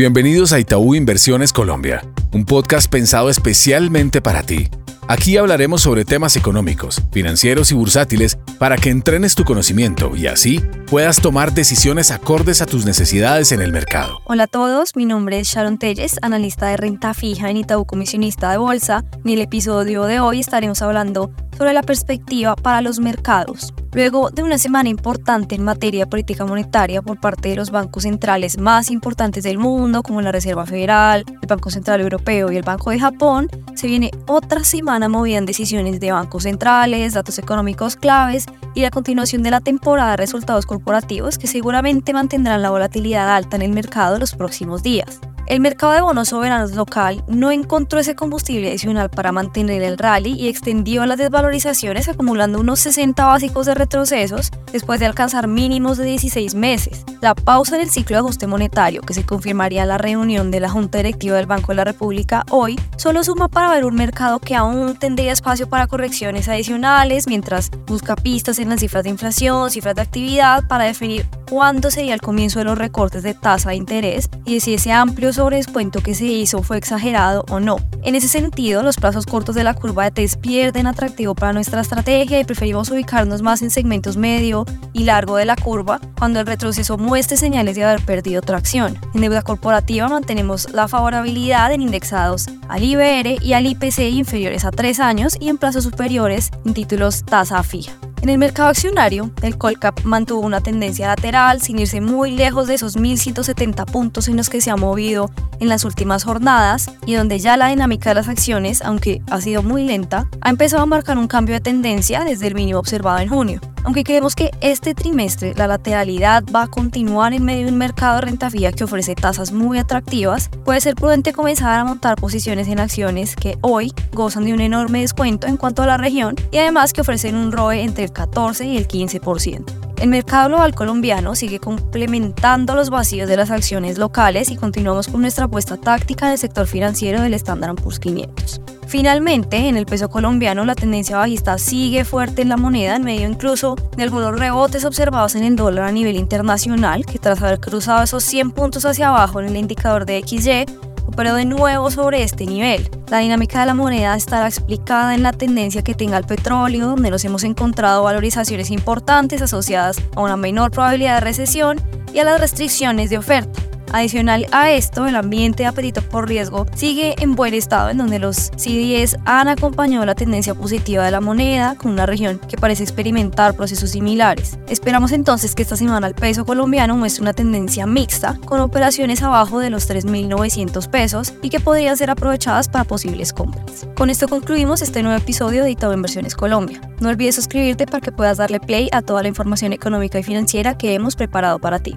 Bienvenidos a Itaú Inversiones Colombia, un podcast pensado especialmente para ti. Aquí hablaremos sobre temas económicos, financieros y bursátiles para que entrenes tu conocimiento y así puedas tomar decisiones acordes a tus necesidades en el mercado. Hola a todos, mi nombre es Sharon Telles, analista de renta fija en Itaú Comisionista de Bolsa. En el episodio de hoy estaremos hablando sobre la perspectiva para los mercados. Luego de una semana importante en materia de política monetaria por parte de los bancos centrales más importantes del mundo, como la Reserva Federal, el Banco Central Europeo y el Banco de Japón, se viene otra semana movida en decisiones de bancos centrales, datos económicos claves y la continuación de la temporada de resultados corporativos que seguramente mantendrán la volatilidad alta en el mercado los próximos días. El mercado de bonos soberanos local no encontró ese combustible adicional para mantener el rally y extendió las desvalorizaciones acumulando unos 60 básicos de retrocesos después de alcanzar mínimos de 16 meses. La pausa en el ciclo de ajuste monetario, que se confirmaría en la reunión de la Junta Directiva del Banco de la República hoy, solo suma para ver un mercado que aún tendría espacio para correcciones adicionales mientras busca pistas en las cifras de inflación, cifras de actividad para definir cuándo sería el comienzo de los recortes de tasa de interés y si ese amplio sobredescuento que se hizo fue exagerado o no. En ese sentido, los plazos cortos de la curva de test pierden atractivo para nuestra estrategia y preferimos ubicarnos más en segmentos medio y largo de la curva cuando el retroceso muestre señales de haber perdido tracción. En deuda corporativa mantenemos la favorabilidad en indexados al IBR y al IPC inferiores a 3 años y en plazos superiores en títulos tasa fija. En el mercado accionario, el Colcap mantuvo una tendencia lateral sin irse muy lejos de esos 1.170 puntos en los que se ha movido en las últimas jornadas y donde ya la dinámica de las acciones, aunque ha sido muy lenta, ha empezado a marcar un cambio de tendencia desde el mínimo observado en junio. Aunque creemos que este trimestre la lateralidad va a continuar en medio de un mercado de renta fija que ofrece tasas muy atractivas, puede ser prudente comenzar a montar posiciones en acciones que hoy gozan de un enorme descuento en cuanto a la región y además que ofrecen un ROE entre el 14 y el 15%. El mercado global colombiano sigue complementando los vacíos de las acciones locales y continuamos con nuestra apuesta táctica en el sector financiero del Standard Poor's 500. Finalmente, en el peso colombiano la tendencia bajista sigue fuerte en la moneda en medio incluso de algunos rebotes observados en el dólar a nivel internacional, que tras haber cruzado esos 100 puntos hacia abajo en el indicador de XY, pero de nuevo sobre este nivel. La dinámica de la moneda estará explicada en la tendencia que tenga el petróleo, donde nos hemos encontrado valorizaciones importantes asociadas a una menor probabilidad de recesión y a las restricciones de oferta. Adicional a esto, el ambiente de apetito por riesgo sigue en buen estado, en donde los CDS han acompañado la tendencia positiva de la moneda, con una región que parece experimentar procesos similares. Esperamos entonces que esta semana el peso colombiano muestre una tendencia mixta, con operaciones abajo de los 3.900 pesos y que podrían ser aprovechadas para posibles compras. Con esto concluimos este nuevo episodio de Itaú Inversiones Colombia. No olvides suscribirte para que puedas darle play a toda la información económica y financiera que hemos preparado para ti.